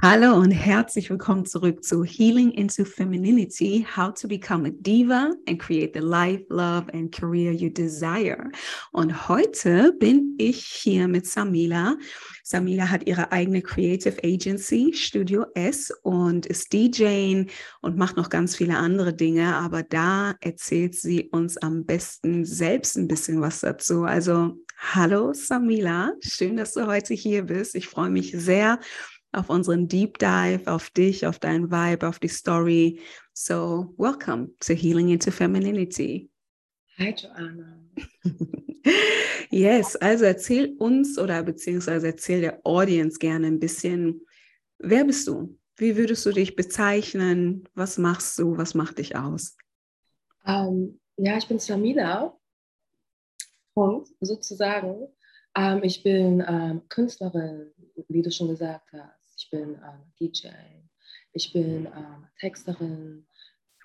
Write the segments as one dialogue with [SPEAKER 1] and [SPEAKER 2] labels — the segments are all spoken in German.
[SPEAKER 1] Hallo und herzlich willkommen zurück zu Healing into Femininity, How to Become a Diva and Create the Life, Love and Career You Desire. Und heute bin ich hier mit Samila. Samila hat ihre eigene Creative Agency, Studio S, und ist DJ und macht noch ganz viele andere Dinge, aber da erzählt sie uns am besten selbst ein bisschen was dazu. Also, hallo Samila, schön, dass du heute hier bist. Ich freue mich sehr auf unseren Deep Dive, auf dich, auf dein Vibe, auf die Story. So, welcome to Healing into Femininity.
[SPEAKER 2] Hi, Joanna.
[SPEAKER 1] yes, also erzähl uns oder beziehungsweise erzähl der Audience gerne ein bisschen, wer bist du? Wie würdest du dich bezeichnen? Was machst du? Was macht dich aus?
[SPEAKER 2] Um, ähm, ja, ich bin Samila. Punkt, sozusagen. Um, ähm, ich bin um, ähm, Künstlerin, wie du schon gesagt hast ich bin ähm, DJ, ich bin ähm, Texterin,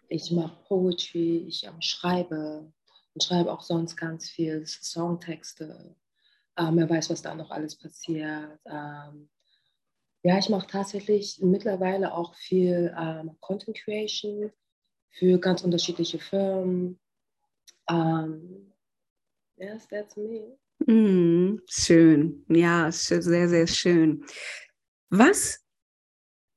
[SPEAKER 2] ich mache Poetry, ich ähm, schreibe und schreibe auch sonst ganz viel Songtexte. Ähm, wer weiß, was da noch alles passiert. Ähm, ja, ich mache tatsächlich mittlerweile auch viel ähm, Content Creation für ganz unterschiedliche Firmen. Um, yes, that's me.
[SPEAKER 1] Mm, schön, ja, sehr, sehr schön. Was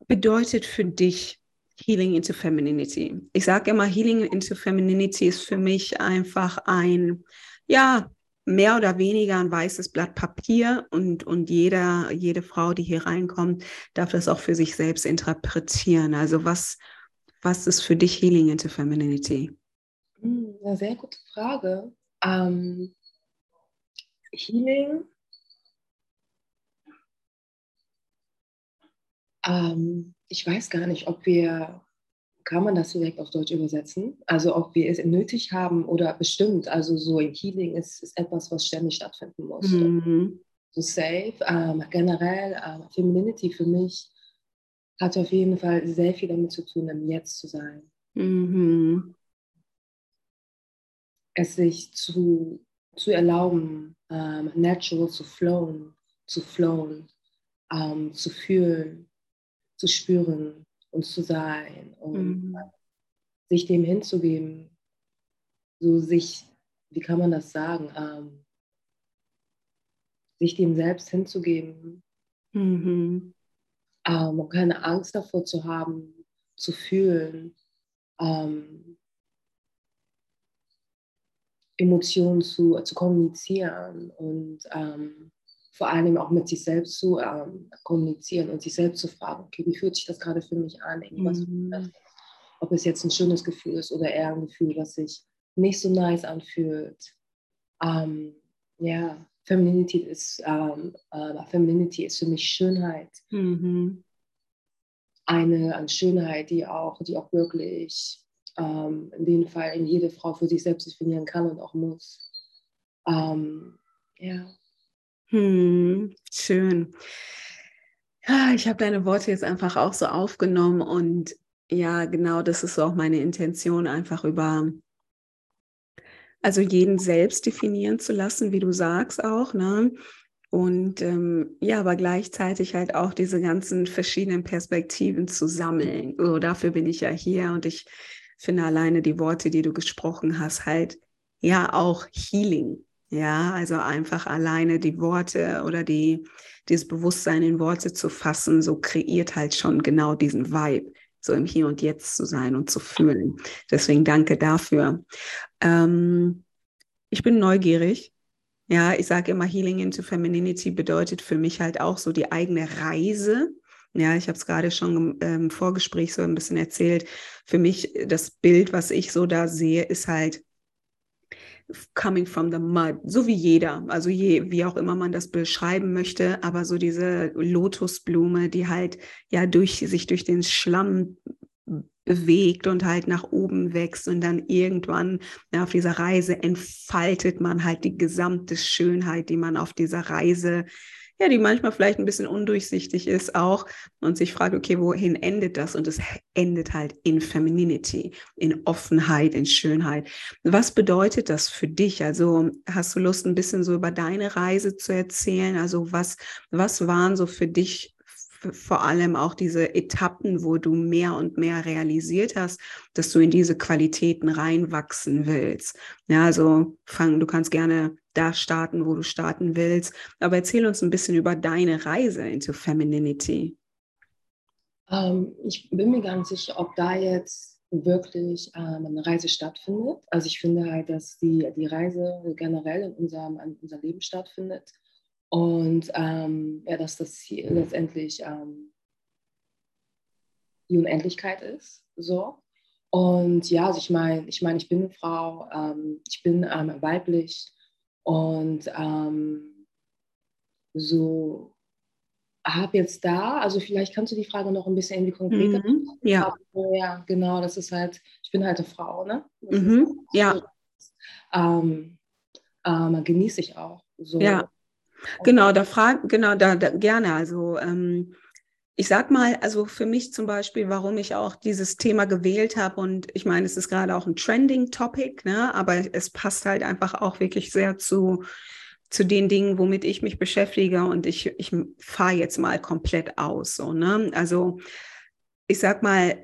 [SPEAKER 1] bedeutet für dich Healing into Femininity? Ich sage immer, Healing into Femininity ist für mich einfach ein, ja, mehr oder weniger ein weißes Blatt Papier und, und jeder, jede Frau, die hier reinkommt, darf das auch für sich selbst interpretieren. Also was, was ist für dich Healing into Femininity?
[SPEAKER 2] Hm, eine sehr gute Frage. Ähm, Healing Ähm, ich weiß gar nicht, ob wir, kann man das direkt auf Deutsch übersetzen? Also ob wir es nötig haben oder bestimmt. Also so ein Healing ist, ist etwas, was ständig stattfinden muss. Mhm. So safe. Ähm, generell, ähm, Femininity für mich hat auf jeden Fall sehr viel damit zu tun, im Jetzt zu sein. Mhm. Es sich zu, zu erlauben, ähm, natural zu flowen, zu flowen, ähm, zu fühlen, zu spüren und zu sein und mhm. sich dem hinzugeben, so sich, wie kann man das sagen, ähm, sich dem selbst hinzugeben mhm. ähm, und keine Angst davor zu haben, zu fühlen, ähm, Emotionen zu, zu kommunizieren und ähm, vor allem auch mit sich selbst zu ähm, kommunizieren und sich selbst zu fragen, okay, wie fühlt sich das gerade für mich an? Irgendwas, mhm. Ob es jetzt ein schönes Gefühl ist oder eher ein Gefühl, was sich nicht so nice anfühlt. Ähm, ja, Femininity ist, ähm, äh, Femininity ist für mich Schönheit. Mhm. Eine, eine Schönheit, die auch, die auch wirklich ähm, in dem Fall in jede Frau für sich selbst definieren kann und auch muss. Ähm, ja.
[SPEAKER 1] Hm, schön. Ja, ich habe deine Worte jetzt einfach auch so aufgenommen und ja, genau das ist auch meine Intention, einfach über, also jeden selbst definieren zu lassen, wie du sagst auch, ne? Und ähm, ja, aber gleichzeitig halt auch diese ganzen verschiedenen Perspektiven zu sammeln. So, dafür bin ich ja hier und ich finde alleine die Worte, die du gesprochen hast, halt ja auch Healing. Ja, also einfach alleine die Worte oder die, dieses Bewusstsein in Worte zu fassen, so kreiert halt schon genau diesen Vibe, so im Hier und Jetzt zu sein und zu fühlen. Deswegen danke dafür. Ähm, ich bin neugierig. Ja, ich sage immer, Healing into Femininity bedeutet für mich halt auch so die eigene Reise. Ja, ich habe es gerade schon im Vorgespräch so ein bisschen erzählt. Für mich das Bild, was ich so da sehe, ist halt coming from the mud, so wie jeder, also je, wie auch immer man das beschreiben möchte, aber so diese Lotusblume, die halt ja durch sich durch den Schlamm bewegt und halt nach oben wächst und dann irgendwann ja, auf dieser Reise entfaltet man halt die gesamte Schönheit, die man auf dieser Reise ja, die manchmal vielleicht ein bisschen undurchsichtig ist auch und sich fragt, okay, wohin endet das? Und es endet halt in Femininity, in Offenheit, in Schönheit. Was bedeutet das für dich? Also hast du Lust, ein bisschen so über deine Reise zu erzählen? Also was, was waren so für dich vor allem auch diese Etappen, wo du mehr und mehr realisiert hast, dass du in diese Qualitäten reinwachsen willst. Ja, also fang, du kannst gerne da starten, wo du starten willst, aber erzähl uns ein bisschen über deine Reise into Femininity.
[SPEAKER 2] Ähm, ich bin mir gar nicht sicher, ob da jetzt wirklich ähm, eine Reise stattfindet. Also ich finde halt, dass die, die Reise generell in unserem, in unserem Leben stattfindet und ähm, ja, dass das Ziel letztendlich ähm, die Unendlichkeit ist. So. Und ja, also ich meine, ich meine, ich bin eine Frau, ähm, ich bin ähm, weiblich und ähm, so habe jetzt da, also vielleicht kannst du die Frage noch ein bisschen irgendwie konkreter
[SPEAKER 1] mhm, ja.
[SPEAKER 2] Aber, ja, genau, das ist halt, ich bin halt eine Frau, ne?
[SPEAKER 1] Mhm, ja.
[SPEAKER 2] Ähm, ähm, genieße ich auch. So.
[SPEAKER 1] Ja. Genau, da frag, genau, da, da gerne. Also ähm, ich sag mal, also für mich zum Beispiel, warum ich auch dieses Thema gewählt habe und ich meine, es ist gerade auch ein Trending Topic, ne, aber es passt halt einfach auch wirklich sehr zu zu den Dingen, womit ich mich beschäftige und ich, ich fahre jetzt mal komplett aus. So, ne? Also ich sag mal,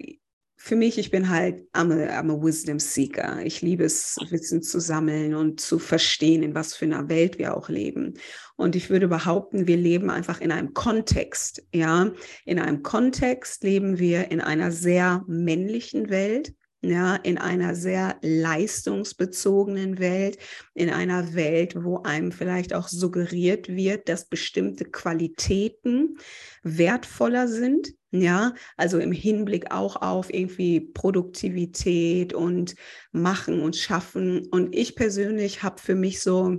[SPEAKER 1] für mich, ich bin halt, I'm a, I'm a Wisdom Seeker. Ich liebe es, Wissen zu sammeln und zu verstehen, in was für einer Welt wir auch leben. Und ich würde behaupten, wir leben einfach in einem Kontext, ja. In einem Kontext leben wir in einer sehr männlichen Welt ja, in einer sehr leistungsbezogenen Welt, in einer Welt, wo einem vielleicht auch suggeriert wird, dass bestimmte Qualitäten wertvoller sind, ja, also im Hinblick auch auf irgendwie Produktivität und Machen und Schaffen. Und ich persönlich habe für mich so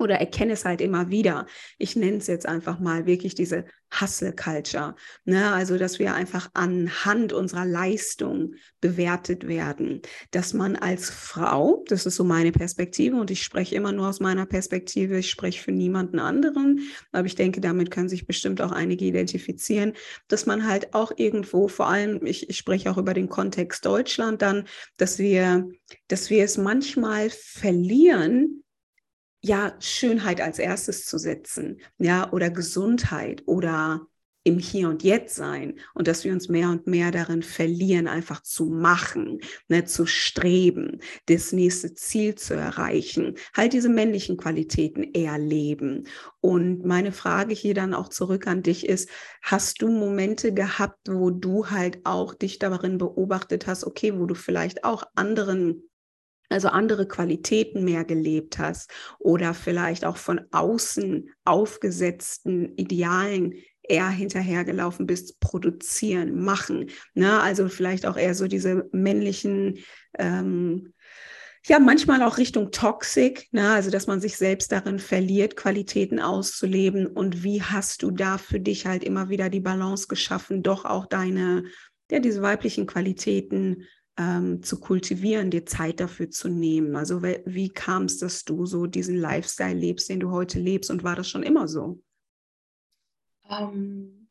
[SPEAKER 1] oder erkenne es halt immer wieder. Ich nenne es jetzt einfach mal wirklich diese Hustle Culture. Ne? Also, dass wir einfach anhand unserer Leistung bewertet werden. Dass man als Frau, das ist so meine Perspektive und ich spreche immer nur aus meiner Perspektive, ich spreche für niemanden anderen, aber ich denke, damit können sich bestimmt auch einige identifizieren, dass man halt auch irgendwo, vor allem, ich, ich spreche auch über den Kontext Deutschland dann, dass wir, dass wir es manchmal verlieren, ja, Schönheit als erstes zu setzen, ja, oder Gesundheit oder im Hier und Jetzt sein und dass wir uns mehr und mehr darin verlieren, einfach zu machen, ne, zu streben, das nächste Ziel zu erreichen, halt diese männlichen Qualitäten eher leben. Und meine Frage hier dann auch zurück an dich ist, hast du Momente gehabt, wo du halt auch dich darin beobachtet hast, okay, wo du vielleicht auch anderen also andere Qualitäten mehr gelebt hast oder vielleicht auch von außen aufgesetzten Idealen eher hinterhergelaufen bist, produzieren, machen. Ne? Also vielleicht auch eher so diese männlichen, ähm, ja, manchmal auch Richtung Toxic, ne? also dass man sich selbst darin verliert, Qualitäten auszuleben. Und wie hast du da für dich halt immer wieder die Balance geschaffen, doch auch deine, ja, diese weiblichen Qualitäten ähm, zu kultivieren, dir Zeit dafür zu nehmen? Also wie kam es, dass du so diesen Lifestyle lebst, den du heute lebst und war das schon immer so?
[SPEAKER 2] Ähm,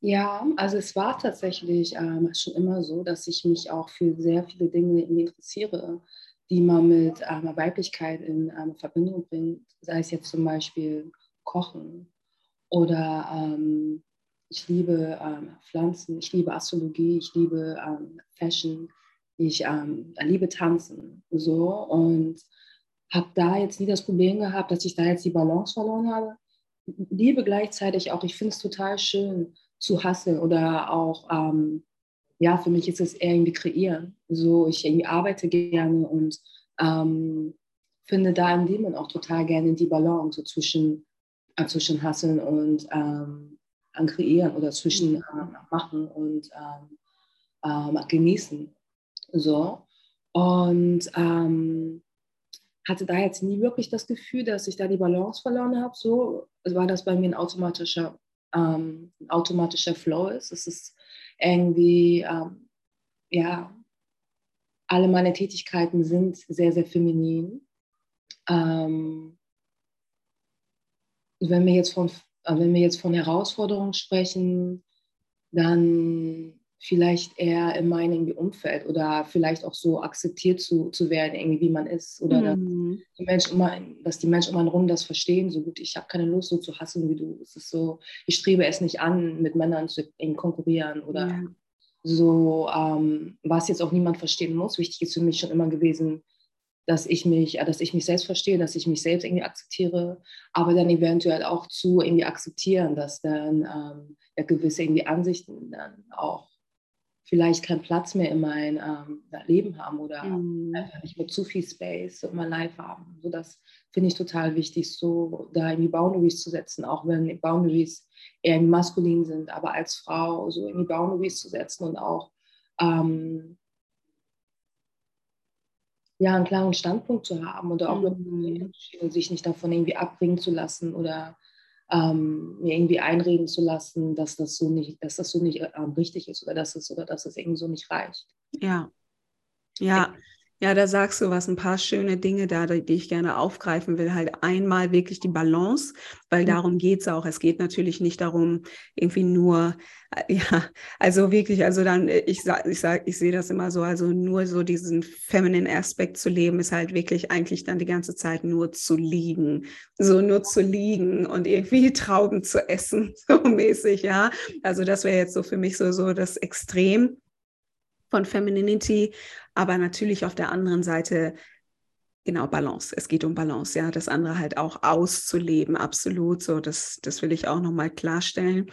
[SPEAKER 2] ja, also es war tatsächlich ähm, schon immer so, dass ich mich auch für sehr viele Dinge interessiere, die man mit ähm, Weiblichkeit in ähm, Verbindung bringt, sei es jetzt zum Beispiel Kochen oder ähm, ich liebe ähm, Pflanzen, ich liebe Astrologie, ich liebe ähm, Fashion, ich ähm, liebe Tanzen. So und habe da jetzt nie das Problem gehabt, dass ich da jetzt die Balance verloren habe. Liebe gleichzeitig auch, ich finde es total schön zu hassen oder auch, ähm, ja, für mich ist es eher irgendwie kreieren. So, ich irgendwie arbeite gerne und ähm, finde da in dem auch total gerne die Balance so zwischen, äh, zwischen Hasseln und ähm, an Kreieren oder zwischen äh, Machen und ähm, ähm, Genießen. So. Und ähm, hatte da jetzt nie wirklich das Gefühl, dass ich da die Balance verloren habe. So war das bei mir ein automatischer, ähm, ein automatischer Flow ist. Es ist irgendwie, ähm, ja, alle meine Tätigkeiten sind sehr, sehr feminin. Ähm, wenn wir jetzt von äh, wenn wir jetzt von Herausforderungen sprechen, dann vielleicht eher in meinem Umfeld oder vielleicht auch so akzeptiert zu, zu werden, irgendwie wie man ist. Oder mhm. dass, die Menschen immer, dass die Menschen um einen rum das verstehen, so gut, ich habe keine Lust, so zu hassen wie du. Es ist so, ich strebe es nicht an, mit Männern zu konkurrieren oder ja. so, ähm, was jetzt auch niemand verstehen muss. Wichtig ist für mich schon immer gewesen, dass ich mich, dass ich mich selbst verstehe, dass ich mich selbst irgendwie akzeptiere, aber dann eventuell auch zu irgendwie akzeptieren, dass dann ähm, ja, gewisse irgendwie Ansichten dann auch vielleicht keinen Platz mehr in mein ähm, Leben haben oder mhm. einfach nicht mehr zu viel Space in mein Life haben. So das finde ich total wichtig, so da irgendwie Boundaries zu setzen, auch wenn Boundaries eher maskulin sind, aber als Frau so irgendwie Boundaries zu setzen und auch ähm, ja, einen klaren Standpunkt zu haben oder auch mhm. sich nicht davon irgendwie abbringen zu lassen oder ähm, mir irgendwie einreden zu lassen, dass das so nicht, dass das so nicht ähm, richtig ist oder dass es oder dass es irgendwie so nicht reicht.
[SPEAKER 1] Ja. Ja, ja, da sagst du was, ein paar schöne Dinge da, die ich gerne aufgreifen will. Halt einmal wirklich die Balance, weil mhm. darum geht es auch. Es geht natürlich nicht darum, irgendwie nur, äh, ja, also wirklich, also dann, äh, ich sag, ich sag, ich sehe das immer so, also nur so diesen feminine Aspekt zu leben, ist halt wirklich eigentlich dann die ganze Zeit nur zu liegen. So nur zu liegen und irgendwie Trauben zu essen, so mäßig, ja. Also das wäre jetzt so für mich so, so das Extrem von Femininity, aber natürlich auf der anderen Seite genau Balance. Es geht um Balance, ja, das andere halt auch auszuleben, absolut. So, das, das will ich auch nochmal klarstellen.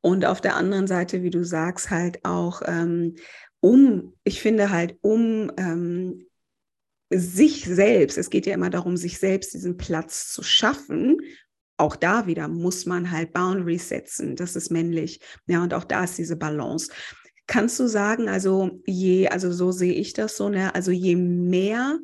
[SPEAKER 1] Und auf der anderen Seite, wie du sagst, halt auch ähm, um, ich finde halt um ähm, sich selbst, es geht ja immer darum, sich selbst diesen Platz zu schaffen. Auch da wieder muss man halt Boundaries setzen. Das ist männlich. Ja, und auch da ist diese Balance. Kannst du sagen, also je, also so sehe ich das so, ne, also je mehr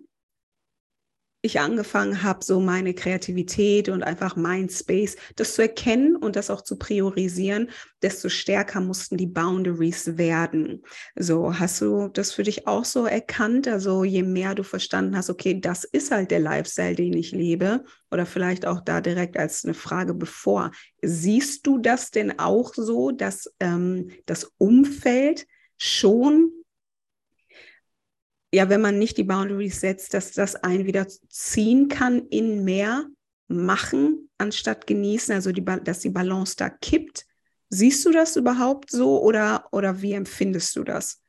[SPEAKER 1] ich angefangen habe, so meine Kreativität und einfach mein Space, das zu erkennen und das auch zu priorisieren, desto stärker mussten die Boundaries werden. So, hast du das für dich auch so erkannt? Also je mehr du verstanden hast, okay, das ist halt der Lifestyle, den ich lebe, oder vielleicht auch da direkt als eine Frage bevor, siehst du das denn auch so, dass ähm, das Umfeld schon ja, wenn man nicht die Boundaries setzt, dass das einen wieder ziehen kann in mehr machen, anstatt genießen, also die, dass die Balance da kippt. Siehst du das überhaupt so oder, oder wie empfindest du das?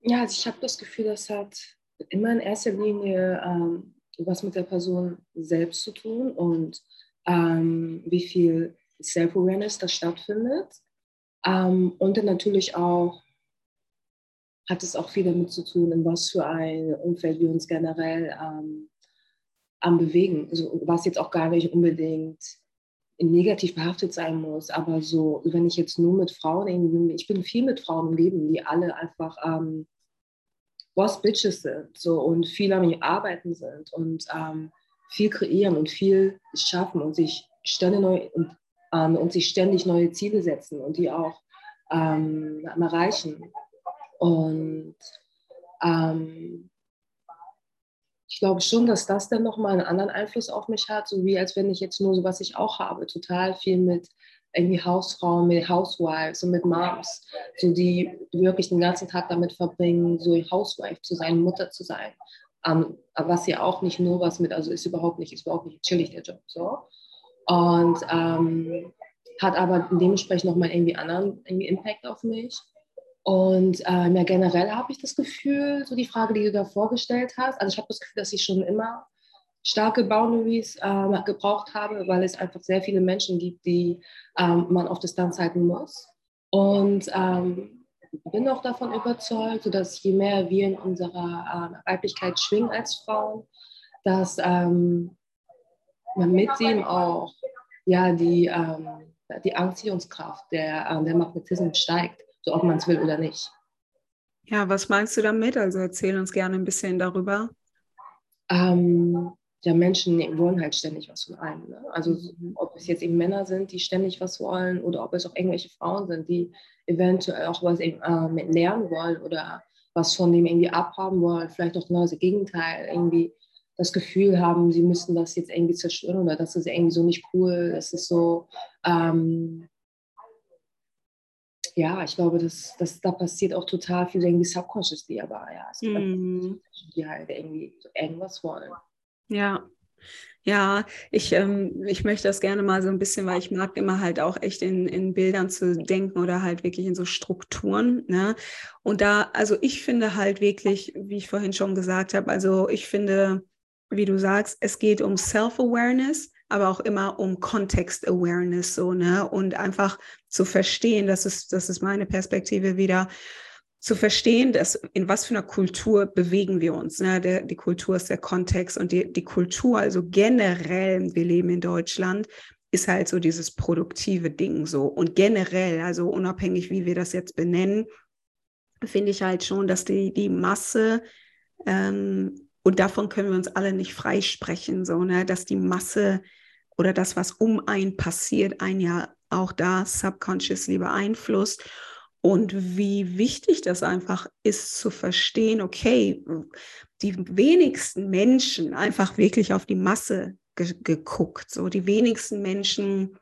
[SPEAKER 2] Ja, also ich habe das Gefühl, das hat immer in erster Linie ähm, was mit der Person selbst zu tun und ähm, wie viel Self-Awareness da stattfindet. Ähm, und dann natürlich auch hat es auch viel damit zu tun, in was für ein Umfeld wir uns generell ähm, am bewegen. Also, was jetzt auch gar nicht unbedingt negativ behaftet sein muss, aber so, wenn ich jetzt nur mit Frauen ich bin viel mit Frauen im Leben, die alle einfach ähm, Boss Bitches sind so, und viel am Arbeiten sind und ähm, viel kreieren und viel schaffen und sich ständig neu und, ähm, und sich ständig neue Ziele setzen und die auch ähm, erreichen. Und ähm, ich glaube schon, dass das dann nochmal einen anderen Einfluss auf mich hat, so wie als wenn ich jetzt nur so, was ich auch habe, total viel mit irgendwie Hausfrauen, mit Housewives und mit Moms, so die wirklich den ganzen Tag damit verbringen, so Housewife zu sein, Mutter zu sein. Um, ähm, was ja auch nicht nur was mit, also ist überhaupt nicht, ist überhaupt nicht chillig der Job so. Und ähm, hat aber dementsprechend nochmal irgendwie anderen irgendwie Impact auf mich. Und ähm, ja, generell habe ich das Gefühl, so die Frage, die du da vorgestellt hast, also ich habe das Gefühl, dass ich schon immer starke Boundaries äh, gebraucht habe, weil es einfach sehr viele Menschen gibt, die ähm, man auf Distanz halten muss. Und ähm, bin auch davon überzeugt, dass je mehr wir in unserer äh, Weiblichkeit schwingen als Frauen, dass ähm, man mit dem auch ja, die, ähm, die Anziehungskraft, der, äh, der Magnetismus steigt so ob man es will oder nicht.
[SPEAKER 1] Ja, was meinst du damit? Also erzähl uns gerne ein bisschen darüber.
[SPEAKER 2] Ähm, ja, Menschen wollen halt ständig was von einem. Ne? Also mhm. ob es jetzt eben Männer sind, die ständig was wollen oder ob es auch irgendwelche Frauen sind, die eventuell auch was eben, äh, lernen wollen oder was von dem irgendwie abhaben wollen, vielleicht auch genau das Gegenteil, irgendwie das Gefühl haben, sie müssten das jetzt irgendwie zerstören oder das ist irgendwie so nicht cool, das ist so, ähm, ja, ich glaube, dass, dass da passiert auch total viel irgendwie subconsciously, aber ja, es. Menschen, die halt irgendwie so irgendwas wollen.
[SPEAKER 1] Ja, ja, ich, ähm, ich möchte das gerne mal so ein bisschen, weil ich mag immer halt auch echt in, in Bildern zu denken oder halt wirklich in so Strukturen. Ne? Und da, also ich finde halt wirklich, wie ich vorhin schon gesagt habe, also ich finde, wie du sagst, es geht um Self-Awareness, aber auch immer um Context-Awareness, so, ne? Und einfach zu verstehen, das ist, das ist meine Perspektive wieder, zu verstehen, dass in was für einer Kultur bewegen wir uns. Ne? Der, die Kultur ist der Kontext und die, die Kultur, also generell, wir leben in Deutschland, ist halt so dieses produktive Ding so. Und generell, also unabhängig, wie wir das jetzt benennen, finde ich halt schon, dass die, die Masse, ähm, und davon können wir uns alle nicht freisprechen, so, ne? dass die Masse oder das, was um ein passiert, ein ja auch da subconsciously beeinflusst und wie wichtig das einfach ist zu verstehen, okay, die wenigsten Menschen einfach wirklich auf die Masse ge geguckt. So die wenigsten Menschen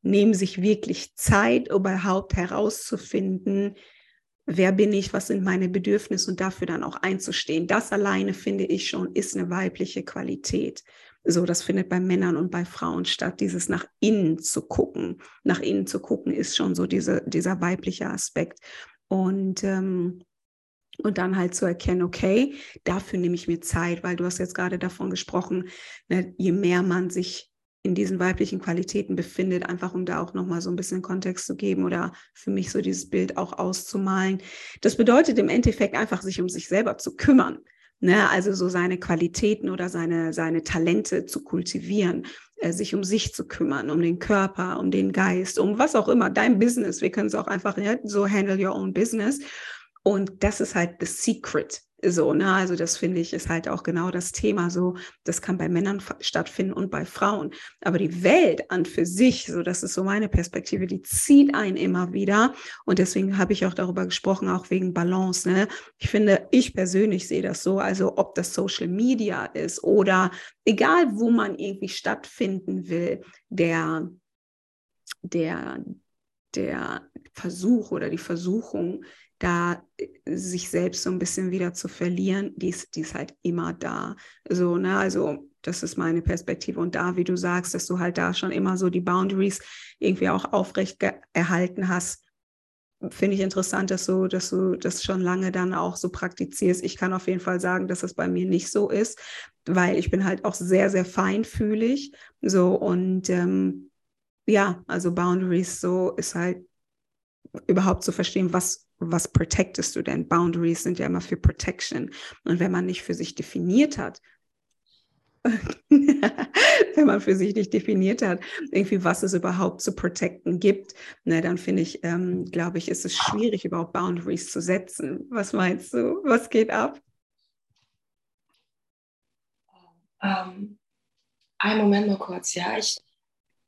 [SPEAKER 1] nehmen sich wirklich Zeit, überhaupt herauszufinden, wer bin ich, was sind meine Bedürfnisse und dafür dann auch einzustehen. Das alleine finde ich schon ist eine weibliche Qualität. So, das findet bei Männern und bei Frauen statt. Dieses nach innen zu gucken. Nach innen zu gucken ist schon so diese, dieser weibliche Aspekt. Und, ähm, und dann halt zu erkennen, okay, dafür nehme ich mir Zeit, weil du hast jetzt gerade davon gesprochen, ne, je mehr man sich in diesen weiblichen Qualitäten befindet, einfach um da auch nochmal so ein bisschen Kontext zu geben oder für mich so dieses Bild auch auszumalen. Das bedeutet im Endeffekt einfach, sich um sich selber zu kümmern. Ne, also so seine Qualitäten oder seine, seine Talente zu kultivieren, äh, sich um sich zu kümmern, um den Körper, um den Geist, um was auch immer, dein Business. Wir können es auch einfach ja, so handle your own business. Und das ist halt the secret so, ne? Also das finde ich ist halt auch genau das Thema so. Das kann bei Männern stattfinden und bei Frauen. Aber die Welt an für sich, so das ist so meine Perspektive, die zieht einen immer wieder. Und deswegen habe ich auch darüber gesprochen, auch wegen Balance. Ne? Ich finde, ich persönlich sehe das so, also ob das Social Media ist oder egal, wo man irgendwie stattfinden will, der, der, der Versuch oder die Versuchung, da äh, sich selbst so ein bisschen wieder zu verlieren, die ist, die ist halt immer da. So, ne, also das ist meine Perspektive. Und da, wie du sagst, dass du halt da schon immer so die Boundaries irgendwie auch aufrecht erhalten hast, finde ich interessant, dass du, dass du das schon lange dann auch so praktizierst. Ich kann auf jeden Fall sagen, dass es bei mir nicht so ist, weil ich bin halt auch sehr, sehr feinfühlig. So und ähm, ja, also Boundaries so ist halt überhaupt zu verstehen, was was protectest du denn? Boundaries sind ja immer für Protection. Und wenn man nicht für sich definiert hat, wenn man für sich nicht definiert hat, irgendwie was es überhaupt zu protecten gibt, ne, dann finde ich, ähm, glaube ich, ist es schwierig, überhaupt Boundaries zu setzen. Was meinst du? Was geht ab?
[SPEAKER 2] Um, ähm, einen Moment mal kurz, ja. Ich,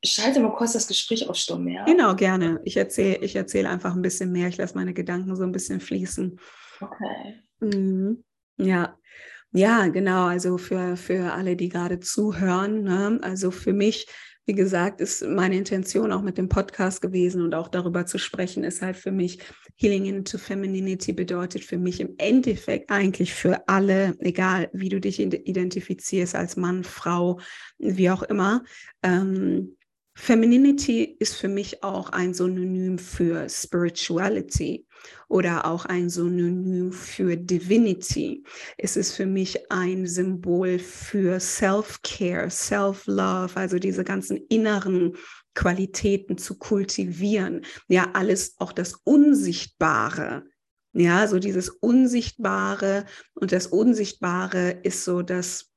[SPEAKER 2] schalte mal kurz das Gespräch auf Stumm, ja?
[SPEAKER 1] Genau, gerne. Ich erzähle ich erzähl einfach ein bisschen mehr. Ich lasse meine Gedanken so ein bisschen fließen.
[SPEAKER 2] Okay.
[SPEAKER 1] Mhm. Ja. Ja, genau. Also für, für alle, die gerade zuhören, ne? also für mich, wie gesagt, ist meine Intention auch mit dem Podcast gewesen und auch darüber zu sprechen, ist halt für mich Healing into Femininity bedeutet für mich im Endeffekt eigentlich für alle, egal wie du dich identifizierst als Mann, Frau, wie auch immer, ähm, Femininity ist für mich auch ein Synonym für Spirituality oder auch ein Synonym für Divinity. Es ist für mich ein Symbol für Self-Care, Self-Love, also diese ganzen inneren Qualitäten zu kultivieren. Ja, alles, auch das Unsichtbare. Ja, so dieses Unsichtbare und das Unsichtbare ist so das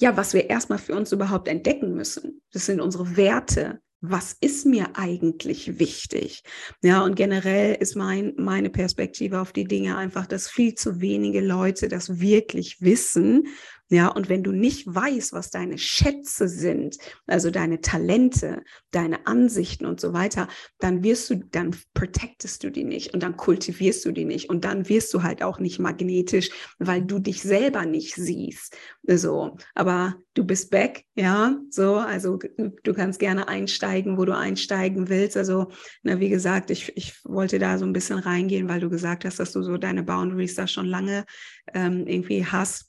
[SPEAKER 1] ja, was wir erstmal für uns überhaupt entdecken müssen. Das sind unsere Werte. Was ist mir eigentlich wichtig? Ja, und generell ist mein, meine Perspektive auf die Dinge einfach, dass viel zu wenige Leute das wirklich wissen, Ja, und wenn du nicht weißt, was deine Schätze sind, also deine Talente, deine Ansichten und so weiter, dann wirst du, dann protectest du die nicht und dann kultivierst du die nicht und dann wirst du halt auch nicht magnetisch, weil du dich selber nicht siehst. So, aber du bist back, ja, so, also du kannst gerne einsteigen, wo du einsteigen willst. Also, na, wie gesagt, ich, ich wollte da so ein bisschen reingehen, weil du gesagt hast, dass du so deine Boundaries da schon lange ähm, irgendwie hast.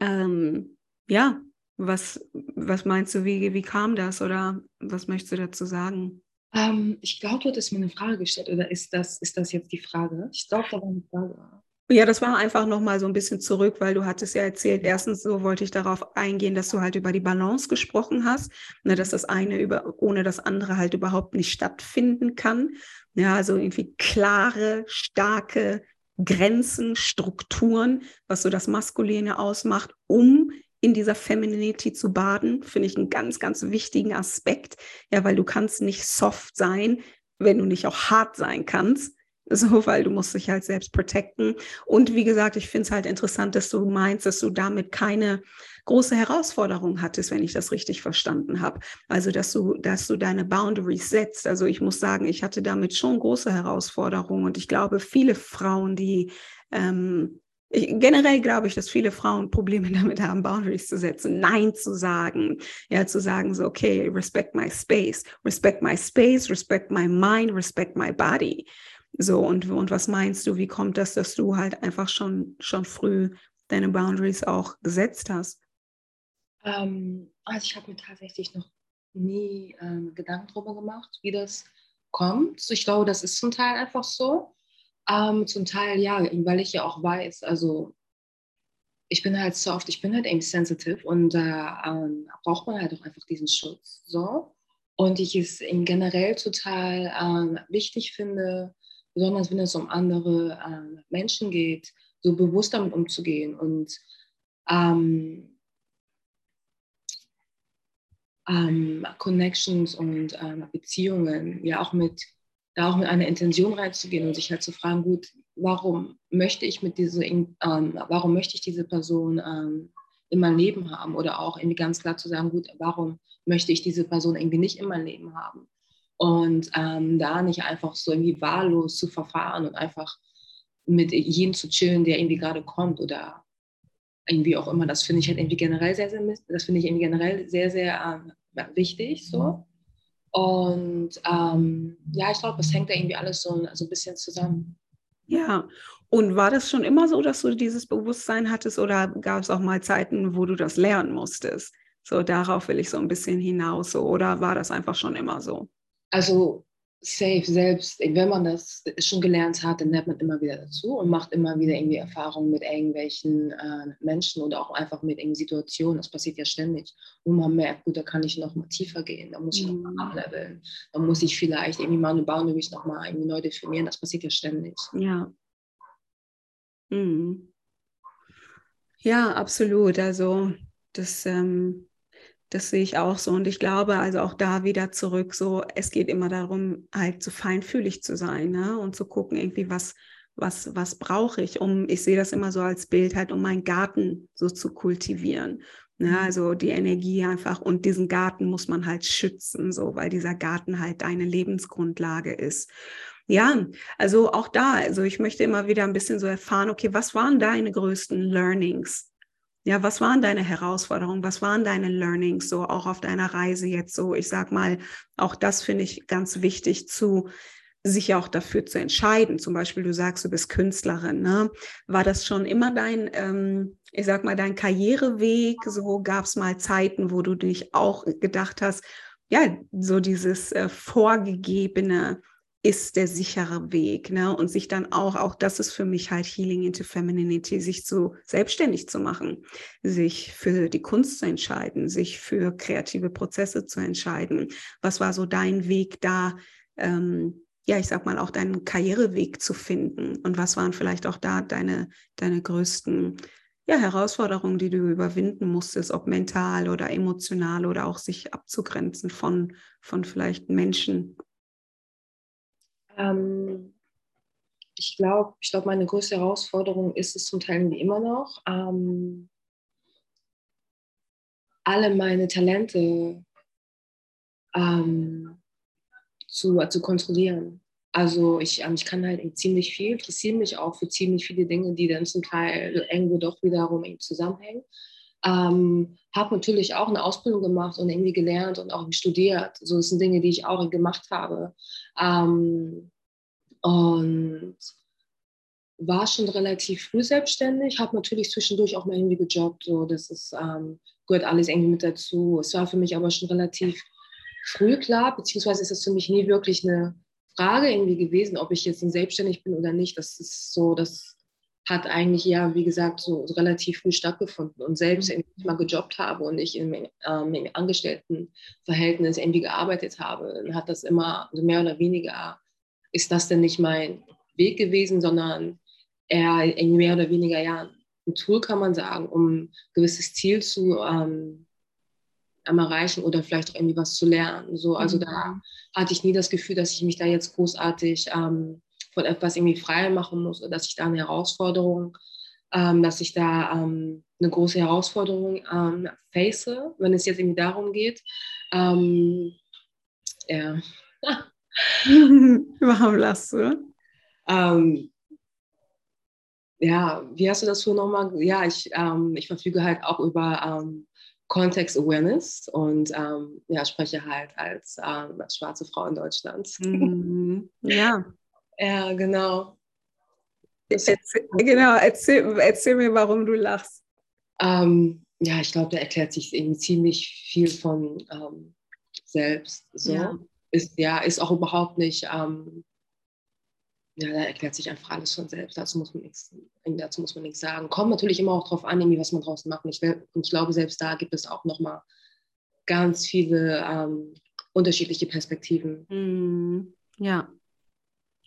[SPEAKER 1] Ähm, ja, was, was meinst du, wie, wie kam das oder was möchtest du dazu sagen?
[SPEAKER 2] Ähm, ich glaube, du hattest mir eine Frage gestellt oder ist das, ist das jetzt die Frage? Ich glaube, da war eine Frage.
[SPEAKER 1] Ja, das war einfach nochmal so ein bisschen zurück, weil du hattest ja erzählt, erstens so wollte ich darauf eingehen, dass du halt über die Balance gesprochen hast, ne, dass das eine über, ohne das andere halt überhaupt nicht stattfinden kann. Ja, also irgendwie klare, starke Grenzen, Strukturen, was so das Maskuline ausmacht, um in dieser Femininity zu baden, finde ich einen ganz, ganz wichtigen Aspekt. Ja, weil du kannst nicht soft sein, wenn du nicht auch hart sein kannst. So, weil du musst dich halt selbst protecten. Und wie gesagt, ich finde es halt interessant, dass du meinst, dass du damit keine große Herausforderung hattest, wenn ich das richtig verstanden habe. Also, dass du, dass du deine Boundaries setzt. Also, ich muss sagen, ich hatte damit schon große Herausforderungen. Und ich glaube, viele Frauen, die ähm, ich, generell glaube ich, dass viele Frauen Probleme damit haben, Boundaries zu setzen, Nein zu sagen, ja, zu sagen so, okay, respect my space, respect my space, respect my mind, respect my body. So, und, und was meinst du, wie kommt das, dass du halt einfach schon, schon früh deine Boundaries auch gesetzt hast?
[SPEAKER 2] Ähm, also ich habe mir tatsächlich noch nie ähm, Gedanken darüber gemacht, wie das kommt. Ich glaube, das ist zum Teil einfach so. Ähm, zum Teil ja, weil ich ja auch weiß, also ich bin halt soft, ich bin halt eben sensitive und da ähm, braucht man halt auch einfach diesen Schutz. So. Und ich es generell total ähm, wichtig finde, besonders wenn es um andere äh, Menschen geht, so bewusst damit umzugehen und ähm, ähm, Connections und ähm, Beziehungen ja auch mit da auch mit einer Intention reinzugehen und sich halt zu fragen, gut, warum möchte ich mit diese, ähm, warum möchte ich diese Person ähm, in meinem Leben haben oder auch irgendwie ganz klar zu sagen, gut, warum möchte ich diese Person irgendwie nicht in meinem Leben haben? Und ähm, da nicht einfach so irgendwie wahllos zu verfahren und einfach mit jedem zu chillen, der irgendwie gerade kommt oder irgendwie auch immer. Das finde ich halt irgendwie generell sehr, sehr, das finde ich irgendwie generell sehr, sehr äh, wichtig so. Und ähm, ja, ich glaube, es hängt da irgendwie alles so, so ein bisschen zusammen.
[SPEAKER 1] Ja, und war das schon immer so, dass du dieses Bewusstsein hattest oder gab es auch mal Zeiten, wo du das lernen musstest? So, darauf will ich so ein bisschen hinaus, so, oder war das einfach schon immer so?
[SPEAKER 2] Also safe selbst, wenn man das schon gelernt hat, dann lernt man immer wieder dazu und macht immer wieder irgendwie Erfahrungen mit irgendwelchen äh, Menschen oder auch einfach mit irgendeinen Situationen. Das passiert ja ständig. Und man merkt, gut, da kann ich noch mal tiefer gehen, da muss ich mhm. noch mal ableveln, da muss ich vielleicht irgendwie meine Boundaries noch mal irgendwie neu definieren. Das passiert ja ständig.
[SPEAKER 1] Ja. Mhm. Ja, absolut. Also das ähm, das sehe ich auch so. Und ich glaube, also auch da wieder zurück, so, es geht immer darum, halt so feinfühlig zu sein, ne? Und zu gucken, irgendwie, was, was, was brauche ich, um, ich sehe das immer so als Bild, halt, um meinen Garten so zu kultivieren. Ne? Mhm. Also die Energie einfach und diesen Garten muss man halt schützen, so, weil dieser Garten halt deine Lebensgrundlage ist. Ja, also auch da, also ich möchte immer wieder ein bisschen so erfahren, okay, was waren deine größten Learnings ja, was waren deine Herausforderungen? Was waren deine Learnings so auch auf deiner Reise jetzt so? Ich sag mal, auch das finde ich ganz wichtig zu sich auch dafür zu entscheiden. Zum Beispiel, du sagst, du bist Künstlerin. Ne? War das schon immer dein, ähm, ich sag mal, dein Karriereweg? So gab es mal Zeiten, wo du dich auch gedacht hast, ja, so dieses äh, vorgegebene, ist der sichere Weg. Ne? Und sich dann auch, auch das ist für mich halt Healing into Femininity, sich zu selbstständig zu machen, sich für die Kunst zu entscheiden, sich für kreative Prozesse zu entscheiden. Was war so dein Weg da? Ähm, ja, ich sag mal, auch deinen Karriereweg zu finden. Und was waren vielleicht auch da deine, deine größten ja, Herausforderungen, die du überwinden musstest, ob mental oder emotional oder auch sich abzugrenzen von, von vielleicht Menschen
[SPEAKER 2] ähm, ich glaube, ich glaub, meine größte Herausforderung ist es zum Teil immer noch, ähm, alle meine Talente ähm, zu, zu kontrollieren. Also ich, ähm, ich kann halt ziemlich viel, interessiere mich auch für ziemlich viele Dinge, die dann zum Teil irgendwo doch wiederum zusammenhängen. Ähm, habe natürlich auch eine Ausbildung gemacht und irgendwie gelernt und auch studiert. So das sind Dinge, die ich auch gemacht habe. Ähm, und war schon relativ früh selbstständig, habe natürlich zwischendurch auch mal irgendwie gejobbt. So, das ist, ähm, gehört alles irgendwie mit dazu. Es war für mich aber schon relativ früh klar, beziehungsweise ist es für mich nie wirklich eine Frage irgendwie gewesen, ob ich jetzt selbstständig bin oder nicht. Das ist so, das hat eigentlich ja, wie gesagt, so relativ früh stattgefunden. Und selbst, wenn ich mal gejobbt habe und ich im, ähm, im Angestelltenverhältnis irgendwie gearbeitet habe, dann hat das immer also mehr oder weniger, ist das denn nicht mein Weg gewesen, sondern eher mehr oder weniger ja ein Tool, kann man sagen, um ein gewisses Ziel zu ähm, erreichen oder vielleicht auch irgendwie was zu lernen. So, also mhm. da hatte ich nie das Gefühl, dass ich mich da jetzt großartig ähm, von etwas irgendwie frei machen muss oder dass ich da eine Herausforderung, ähm, dass ich da ähm, eine große Herausforderung ähm, face, wenn es jetzt irgendwie darum geht. Ähm, ja.
[SPEAKER 1] Warum lachst du?
[SPEAKER 2] Ähm, ja, wie hast du das so nochmal? Ja, ich, ähm, ich verfüge halt auch über Context Awareness und ähm, ja, spreche halt als, ähm, als schwarze Frau in Deutschland.
[SPEAKER 1] Mhm. Ja.
[SPEAKER 2] Ja, genau.
[SPEAKER 1] Erzähl, genau, erzähl, erzähl mir, warum du lachst.
[SPEAKER 2] Ähm, ja, ich glaube, da erklärt sich irgendwie ziemlich viel von ähm, selbst. So. Ja. Ist, ja, ist auch überhaupt nicht ähm, ja, da erklärt sich einfach alles von selbst. Dazu muss man nichts, dazu muss man nichts sagen. Kommt natürlich immer auch darauf an, was man draußen macht. Und ich, und ich glaube, selbst da gibt es auch nochmal ganz viele ähm, unterschiedliche Perspektiven.
[SPEAKER 1] Mm, ja,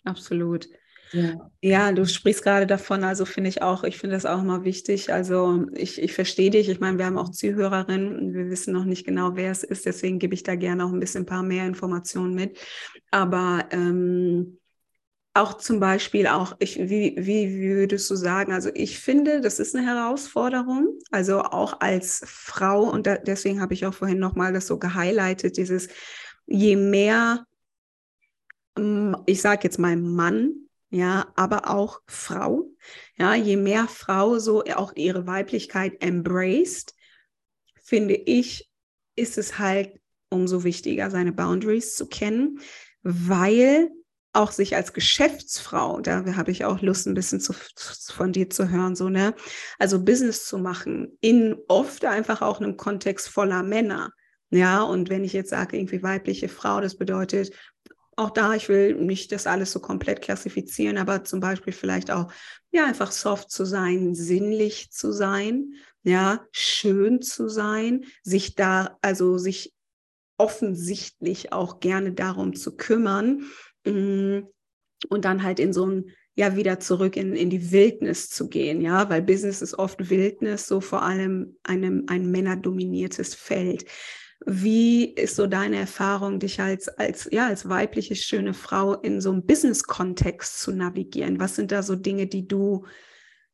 [SPEAKER 1] absolut. Ja. ja, du sprichst gerade davon, also finde ich auch, ich finde das auch immer wichtig. Also ich, ich verstehe dich. Ich meine, wir haben auch Zuhörerinnen und wir wissen noch nicht genau, wer es ist. Deswegen gebe ich da gerne auch ein bisschen ein paar mehr Informationen mit. Aber ähm, auch zum Beispiel auch, ich, wie, wie würdest du sagen, also ich finde, das ist eine Herausforderung, also auch als Frau und da, deswegen habe ich auch vorhin nochmal das so gehighlightet, dieses, je mehr, ich sage jetzt mal Mann, ja, aber auch Frau, ja, je mehr Frau so auch ihre Weiblichkeit embraced, finde ich, ist es halt umso wichtiger, seine Boundaries zu kennen, weil auch sich als Geschäftsfrau, da habe ich auch Lust, ein bisschen zu, von dir zu hören, so, ne? Also Business zu machen, in oft einfach auch einem Kontext voller Männer. Ja, und wenn ich jetzt sage, irgendwie weibliche Frau, das bedeutet, auch da, ich will nicht das alles so komplett klassifizieren, aber zum Beispiel vielleicht auch, ja, einfach soft zu sein, sinnlich zu sein, ja, schön zu sein, sich da, also sich offensichtlich auch gerne darum zu kümmern, Mm, und dann halt in so ein ja wieder zurück in, in die Wildnis zu gehen, ja, weil Business ist oft Wildnis, so vor allem einem, ein männerdominiertes Feld. Wie ist so deine Erfahrung, dich als, als, ja, als weibliche, schöne Frau in so einem Business-Kontext zu navigieren? Was sind da so Dinge, die du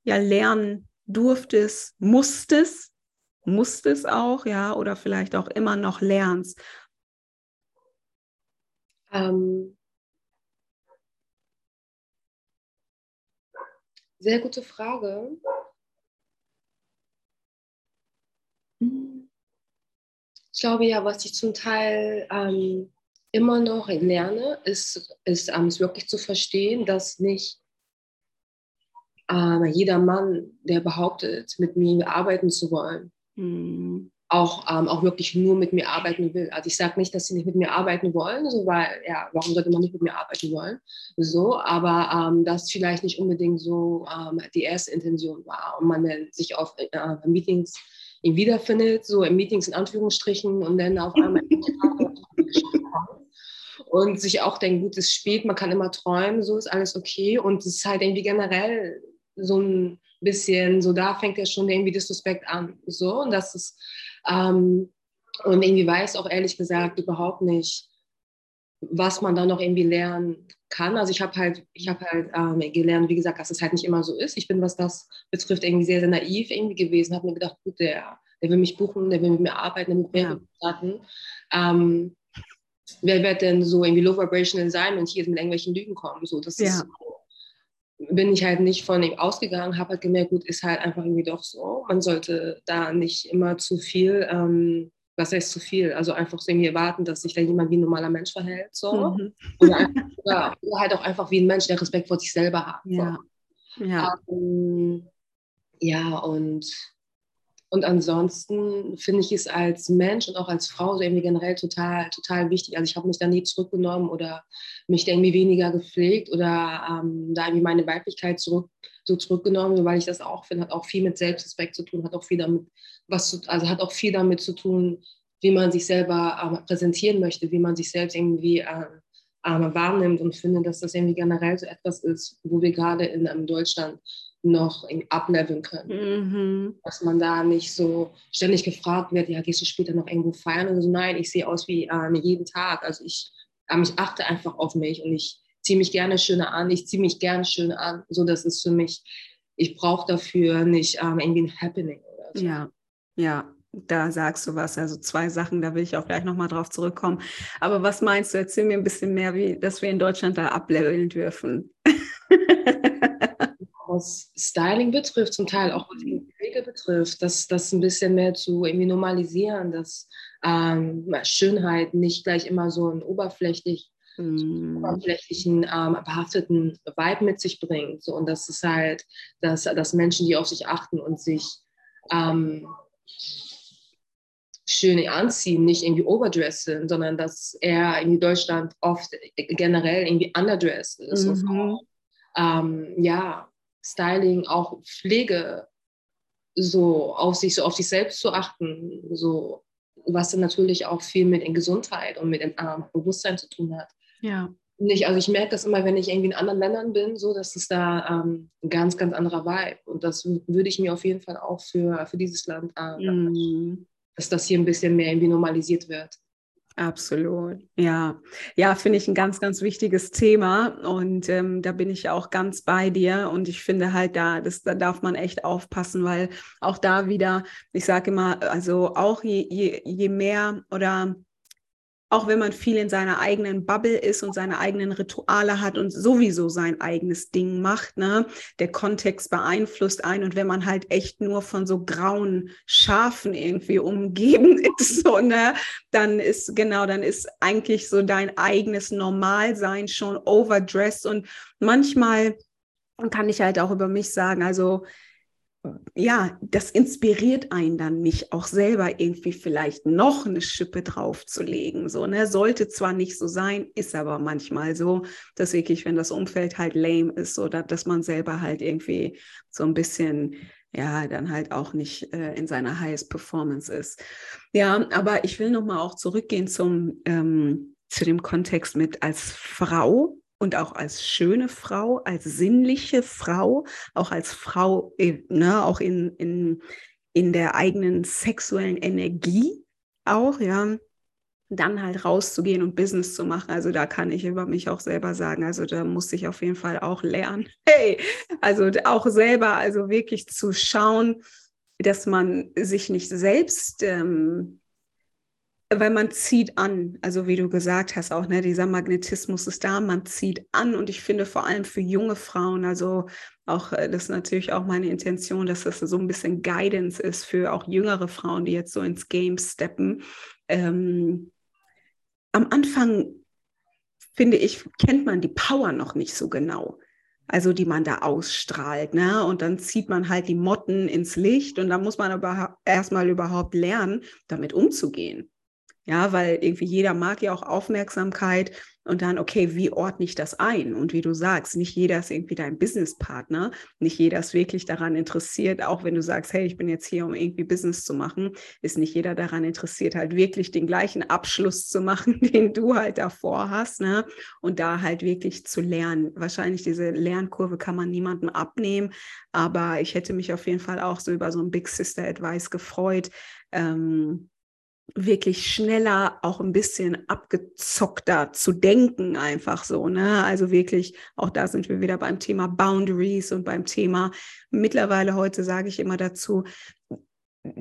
[SPEAKER 1] ja lernen durftest, musstest, musstest auch, ja, oder vielleicht auch immer noch lernst?
[SPEAKER 2] Ähm, Sehr gute Frage. Ich glaube ja, was ich zum Teil ähm, immer noch lerne, ist, ist ähm, es wirklich zu verstehen, dass nicht äh, jeder Mann, der behauptet, mit mir arbeiten zu wollen, mhm auch, ähm, auch wirklich nur mit mir arbeiten will. Also ich sage nicht, dass sie nicht mit mir arbeiten wollen, so, weil, ja, warum sollte man nicht mit mir arbeiten wollen? So, aber ähm, das vielleicht nicht unbedingt so ähm, die erste Intention war und man sich auf äh, Meetings ihn wiederfindet, so in Meetings in Anführungsstrichen und dann auf einmal und sich auch denkt, gut, es spät, man kann immer träumen, so ist alles okay. Und es ist halt irgendwie generell so ein bisschen, so da fängt ja schon irgendwie Disrespekt an, so. Und das ist ähm, und irgendwie weiß auch ehrlich gesagt überhaupt nicht, was man da noch irgendwie lernen kann. Also ich habe halt, ich habe halt ähm, gelernt, wie gesagt, dass es halt nicht immer so ist. Ich bin, was das betrifft, irgendwie sehr, sehr naiv irgendwie gewesen, habe mir gedacht, gut, der der will mich buchen, der will mit mir arbeiten, der will mit mir ja. starten. Ähm, wer wird denn so irgendwie low vibrational sein und hier mit irgendwelchen Lügen kommen? So, das ja. ist bin ich halt nicht von ihm ausgegangen, habe halt gemerkt, gut, ist halt einfach irgendwie doch so. Man sollte da nicht immer zu viel, ähm, was heißt zu viel? Also einfach so irgendwie erwarten, dass sich da jemand wie ein normaler Mensch verhält. So. Mhm. Oder, oder, oder, halt auch einfach wie ein Mensch, der Respekt vor sich selber hat.
[SPEAKER 1] Ja. So. Ja.
[SPEAKER 2] Ähm, ja, und und ansonsten finde ich es als Mensch und auch als Frau so irgendwie generell total, total wichtig. Also ich habe mich da nie zurückgenommen oder mich da irgendwie weniger gepflegt oder ähm, da irgendwie meine Weiblichkeit zurück, so zurückgenommen, weil ich das auch finde, hat auch viel mit Selbstrespekt zu tun, hat auch viel damit, was zu, also hat auch viel damit zu tun, wie man sich selber ähm, präsentieren möchte, wie man sich selbst irgendwie ähm, ähm, wahrnimmt und finde, dass das irgendwie generell so etwas ist, wo wir gerade in Deutschland noch ableveln können. Mhm. Dass man da nicht so ständig gefragt wird, ja, gehst du später noch irgendwo feiern? Und so, nein, ich sehe aus wie ähm, jeden Tag. Also ich, ähm, ich achte einfach auf mich und ich ziehe mich gerne schöner an, ich ziehe mich gerne schön an. So, das ist für mich, ich brauche dafür nicht ähm, irgendwie ein Happening oder
[SPEAKER 1] so. Ja, ja, da sagst du was. Also zwei Sachen, da will ich auch gleich nochmal drauf zurückkommen. Aber was meinst du? Erzähl mir ein bisschen mehr, wie, dass wir in Deutschland da ableveln dürfen.
[SPEAKER 2] was Styling betrifft, zum Teil auch was die Pflege betrifft, das, das ein bisschen mehr zu irgendwie normalisieren, dass ähm, Schönheit nicht gleich immer so einen oberflächlich, mm. oberflächlichen, ähm, behafteten Vibe mit sich bringt. So, und das ist halt, dass, dass Menschen, die auf sich achten und sich ähm, schön anziehen, nicht irgendwie overdressed sind, sondern dass er in Deutschland oft generell irgendwie underdressed ist. Mhm. Ähm, ja, Styling, auch Pflege, so auf sich, so auf sich selbst zu achten, so was dann natürlich auch viel mit in Gesundheit und mit in, ähm, Bewusstsein zu tun hat.
[SPEAKER 1] Ja.
[SPEAKER 2] Nicht, also ich merke das immer, wenn ich irgendwie in anderen Ländern bin, so dass es da ähm, ein ganz, ganz anderer Vibe. Und das würde ich mir auf jeden Fall auch für, für dieses Land, äh, mm. dass das hier ein bisschen mehr irgendwie normalisiert wird.
[SPEAKER 1] Absolut, ja. Ja, finde ich ein ganz, ganz wichtiges Thema und ähm, da bin ich auch ganz bei dir und ich finde halt da, das, da darf man echt aufpassen, weil auch da wieder, ich sage immer, also auch je, je, je mehr oder auch wenn man viel in seiner eigenen Bubble ist und seine eigenen Rituale hat und sowieso sein eigenes Ding macht, ne, der Kontext beeinflusst ein und wenn man halt echt nur von so grauen Schafen irgendwie umgeben ist, so, ne, dann ist genau, dann ist eigentlich so dein eigenes Normalsein schon overdressed und manchmal kann ich halt auch über mich sagen, also ja, das inspiriert einen dann nicht, auch selber irgendwie vielleicht noch eine Schippe draufzulegen. So, ne? Sollte zwar nicht so sein, ist aber manchmal so, dass wirklich, wenn das Umfeld halt lame ist, oder dass man selber halt irgendwie so ein bisschen ja, dann halt auch nicht äh, in seiner highest Performance ist. Ja, aber ich will nochmal auch zurückgehen zum, ähm, zu dem Kontext mit als Frau und auch als schöne Frau, als sinnliche Frau, auch als Frau, ne, auch in, in, in der eigenen sexuellen Energie auch, ja, dann halt rauszugehen und Business zu machen. Also da kann ich über mich auch selber sagen, also da muss ich auf jeden Fall auch lernen. Hey, also auch selber, also wirklich zu schauen, dass man sich nicht selbst ähm, weil man zieht an, also wie du gesagt hast auch, ne, dieser Magnetismus ist da, man zieht an und ich finde vor allem für junge Frauen, also auch, äh, das ist natürlich auch meine Intention, dass das so ein bisschen Guidance ist für auch jüngere Frauen, die jetzt so ins Game steppen. Ähm, am Anfang, finde ich, kennt man die Power noch nicht so genau also die man da ausstrahlt. Ne? Und dann zieht man halt die Motten ins Licht und da muss man aber erstmal überhaupt lernen, damit umzugehen. Ja, weil irgendwie jeder mag ja auch Aufmerksamkeit und dann, okay, wie ordne ich das ein? Und wie du sagst, nicht jeder ist irgendwie dein Businesspartner, nicht jeder ist wirklich daran interessiert, auch wenn du sagst, hey, ich bin jetzt hier, um irgendwie Business zu machen, ist nicht jeder daran interessiert, halt wirklich den gleichen Abschluss zu machen, den du halt davor hast, ne? Und da halt wirklich zu lernen. Wahrscheinlich diese Lernkurve kann man niemandem abnehmen, aber ich hätte mich auf jeden Fall auch so über so ein Big Sister Advice gefreut. Ähm, wirklich schneller, auch ein bisschen abgezockter zu denken, einfach so. Ne? Also wirklich, auch da sind wir wieder beim Thema Boundaries und beim Thema, mittlerweile heute sage ich immer dazu,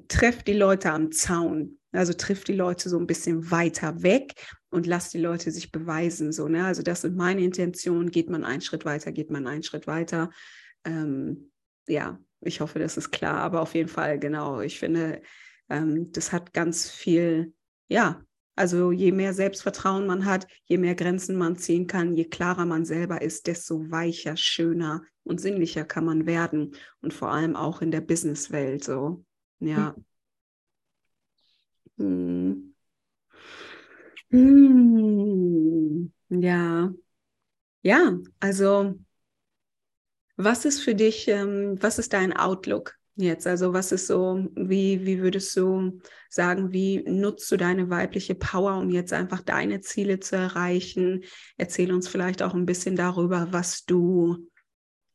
[SPEAKER 1] treff die Leute am Zaun. Also triff die Leute so ein bisschen weiter weg und lass die Leute sich beweisen. So, ne? Also das sind meine Intentionen. Geht man einen Schritt weiter, geht man einen Schritt weiter. Ähm, ja, ich hoffe, das ist klar. Aber auf jeden Fall, genau. Ich finde, ähm, das hat ganz viel, ja, also je mehr Selbstvertrauen man hat, je mehr Grenzen man ziehen kann, je klarer man selber ist, desto weicher, schöner und sinnlicher kann man werden. Und vor allem auch in der Businesswelt so. Ja. Hm. Hm. Ja. Ja, also was ist für dich, ähm, was ist dein Outlook jetzt? Also was ist so, wie, wie würdest du sagen, wie nutzt du deine weibliche Power, um jetzt einfach deine Ziele zu erreichen? Erzähl uns vielleicht auch ein bisschen darüber, was du,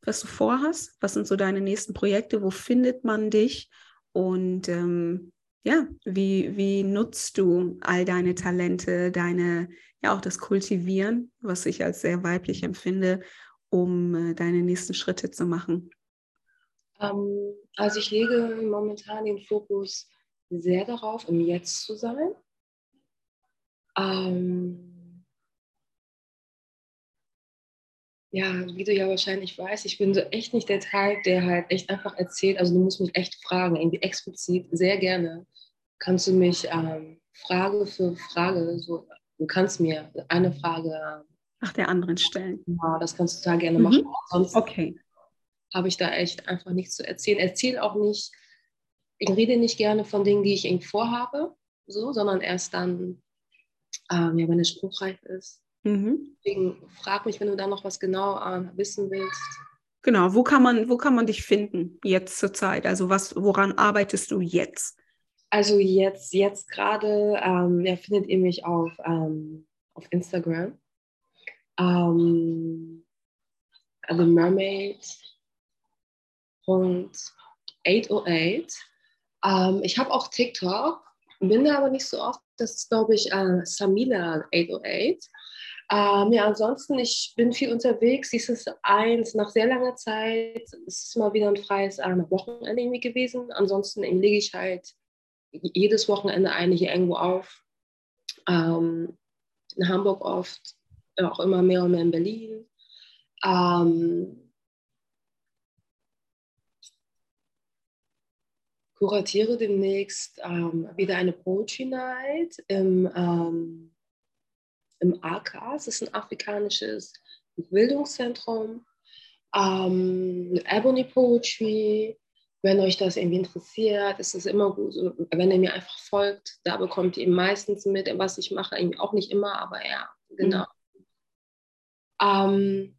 [SPEAKER 1] was du vorhast. Was sind so deine nächsten Projekte? Wo findet man dich? Und ähm, ja, wie, wie nutzt du all deine Talente, deine, ja auch das Kultivieren, was ich als sehr weiblich empfinde, um äh, deine nächsten Schritte zu machen?
[SPEAKER 2] Ähm, also ich lege momentan den Fokus sehr darauf, im Jetzt zu sein. Ähm, ja, wie du ja wahrscheinlich weißt, ich bin so echt nicht der Teil, der halt echt einfach erzählt. Also du musst mich echt fragen, irgendwie explizit, sehr gerne. Kannst du mich ähm, Frage für Frage, so, du kannst mir eine Frage
[SPEAKER 1] nach der anderen stellen.
[SPEAKER 2] Ja, das kannst du total gerne mhm. machen.
[SPEAKER 1] Sonst okay.
[SPEAKER 2] Habe ich da echt einfach nichts zu erzählen. Erzähle auch nicht ich rede nicht gerne von Dingen, die ich irgendwie vorhabe, so, sondern erst dann, ähm, ja, wenn es spruchreif ist. Mhm. Deswegen frag mich, wenn du da noch was genau äh, wissen willst.
[SPEAKER 1] Genau, wo kann man, wo kann man dich finden jetzt zur Zeit? Also was, woran arbeitest du jetzt?
[SPEAKER 2] Also jetzt, jetzt gerade ähm, ja, findet ihr mich auf, ähm, auf Instagram. Ähm, The Mermaid. 808 ähm, ich habe auch TikTok, bin da aber nicht so oft. Das ist, glaube ich, äh, Samila808. Ähm, ja, ansonsten, ich bin viel unterwegs. Dies ist eins, nach sehr langer Zeit, es ist mal wieder ein freies äh, Wochenende irgendwie gewesen. Ansonsten lege ich halt jedes Wochenende eigentlich irgendwo auf. Ähm, in Hamburg oft, auch immer mehr und mehr in Berlin. Ähm, kuratiere demnächst ähm, wieder eine Poetry Night im, ähm, im AKAS, das ist ein afrikanisches Bildungszentrum. Ähm, Ebony Poetry, wenn euch das irgendwie interessiert, ist es immer gut, wenn ihr mir einfach folgt, da bekommt ihr meistens mit, was ich mache, irgendwie auch nicht immer, aber ja, genau. Mhm. Ähm,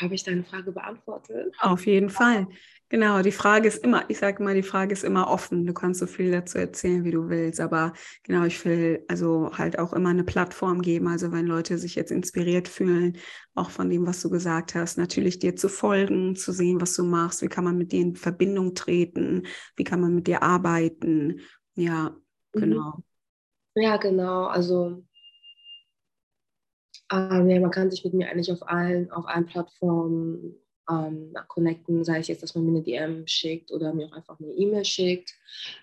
[SPEAKER 2] habe ich deine Frage beantwortet?
[SPEAKER 1] Auf jeden Fall. Genau, die Frage ist immer, ich sage mal, die Frage ist immer offen. Du kannst so viel dazu erzählen, wie du willst. Aber genau, ich will also halt auch immer eine Plattform geben. Also wenn Leute sich jetzt inspiriert fühlen, auch von dem, was du gesagt hast, natürlich dir zu folgen, zu sehen, was du machst, wie kann man mit dir in Verbindung treten, wie kann man mit dir arbeiten. Ja, mhm. genau.
[SPEAKER 2] Ja, genau. Also ähm, ja, man kann sich mit mir eigentlich auf allen, auf allen Plattformen ähm, connecten, sei es jetzt, dass man mir eine DM schickt oder mir auch einfach eine E-Mail schickt.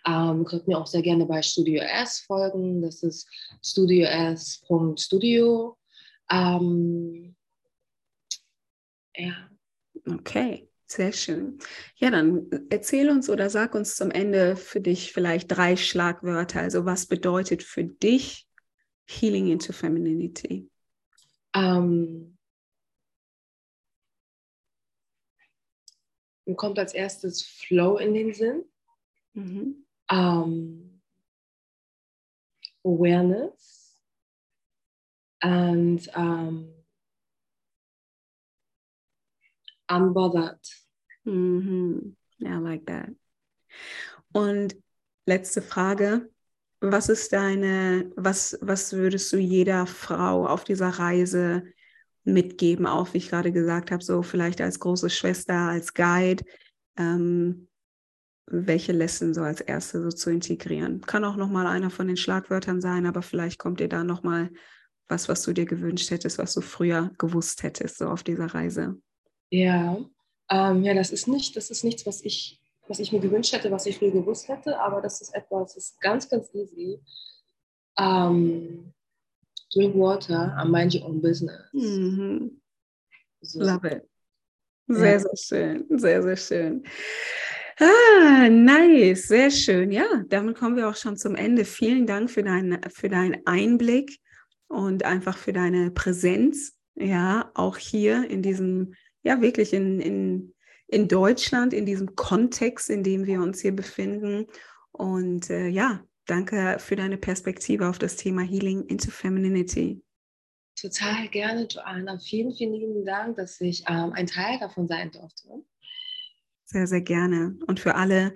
[SPEAKER 2] Ähm, könnt mir auch sehr gerne bei Studio S folgen. Das ist studios.studio. Ähm,
[SPEAKER 1] ja. Okay. Sehr schön. Ja, dann erzähl uns oder sag uns zum Ende für dich vielleicht drei Schlagwörter. Also was bedeutet für dich Healing into Femininity?
[SPEAKER 2] Ähm, Mir kommt als erstes Flow in den Sinn. Mhm. Um, awareness and um, unbothered.
[SPEAKER 1] Mhm. Yeah, I like that. Und letzte Frage. Was ist deine, was, was würdest du jeder Frau auf dieser Reise mitgeben, auch wie ich gerade gesagt habe, so vielleicht als große Schwester, als Guide, ähm, welche Lesson so als erste so zu integrieren. Kann auch nochmal einer von den Schlagwörtern sein, aber vielleicht kommt dir da nochmal was, was du dir gewünscht hättest, was du früher gewusst hättest, so auf dieser Reise.
[SPEAKER 2] Ja, ähm, ja, das ist nicht, das ist nichts, was ich was ich mir gewünscht hätte, was ich früher gewusst hätte, aber das ist etwas, das ist ganz, ganz easy. Um, drink water and mind your own business.
[SPEAKER 1] Mhm. So. Love it. Sehr, ja. sehr schön. Sehr, sehr schön. Ah, nice, sehr schön. Ja, damit kommen wir auch schon zum Ende. Vielen Dank für, dein, für deinen Einblick und einfach für deine Präsenz. Ja, auch hier in diesem, ja, wirklich in, in, in Deutschland, in diesem Kontext, in dem wir uns hier befinden. Und äh, ja, danke für deine Perspektive auf das Thema Healing into Femininity.
[SPEAKER 2] Total gerne, Joanna. Vielen, vielen lieben Dank, dass ich ähm, ein Teil davon sein durfte.
[SPEAKER 1] Sehr, sehr gerne. Und für alle,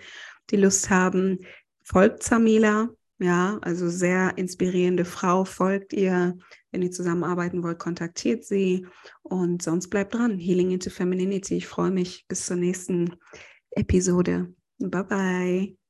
[SPEAKER 1] die Lust haben, folgt Samila. Ja, also sehr inspirierende Frau. Folgt ihr. Wenn ihr zusammenarbeiten wollt, kontaktiert sie. Und sonst bleibt dran. Healing into Femininity. Ich freue mich bis zur nächsten Episode. Bye bye.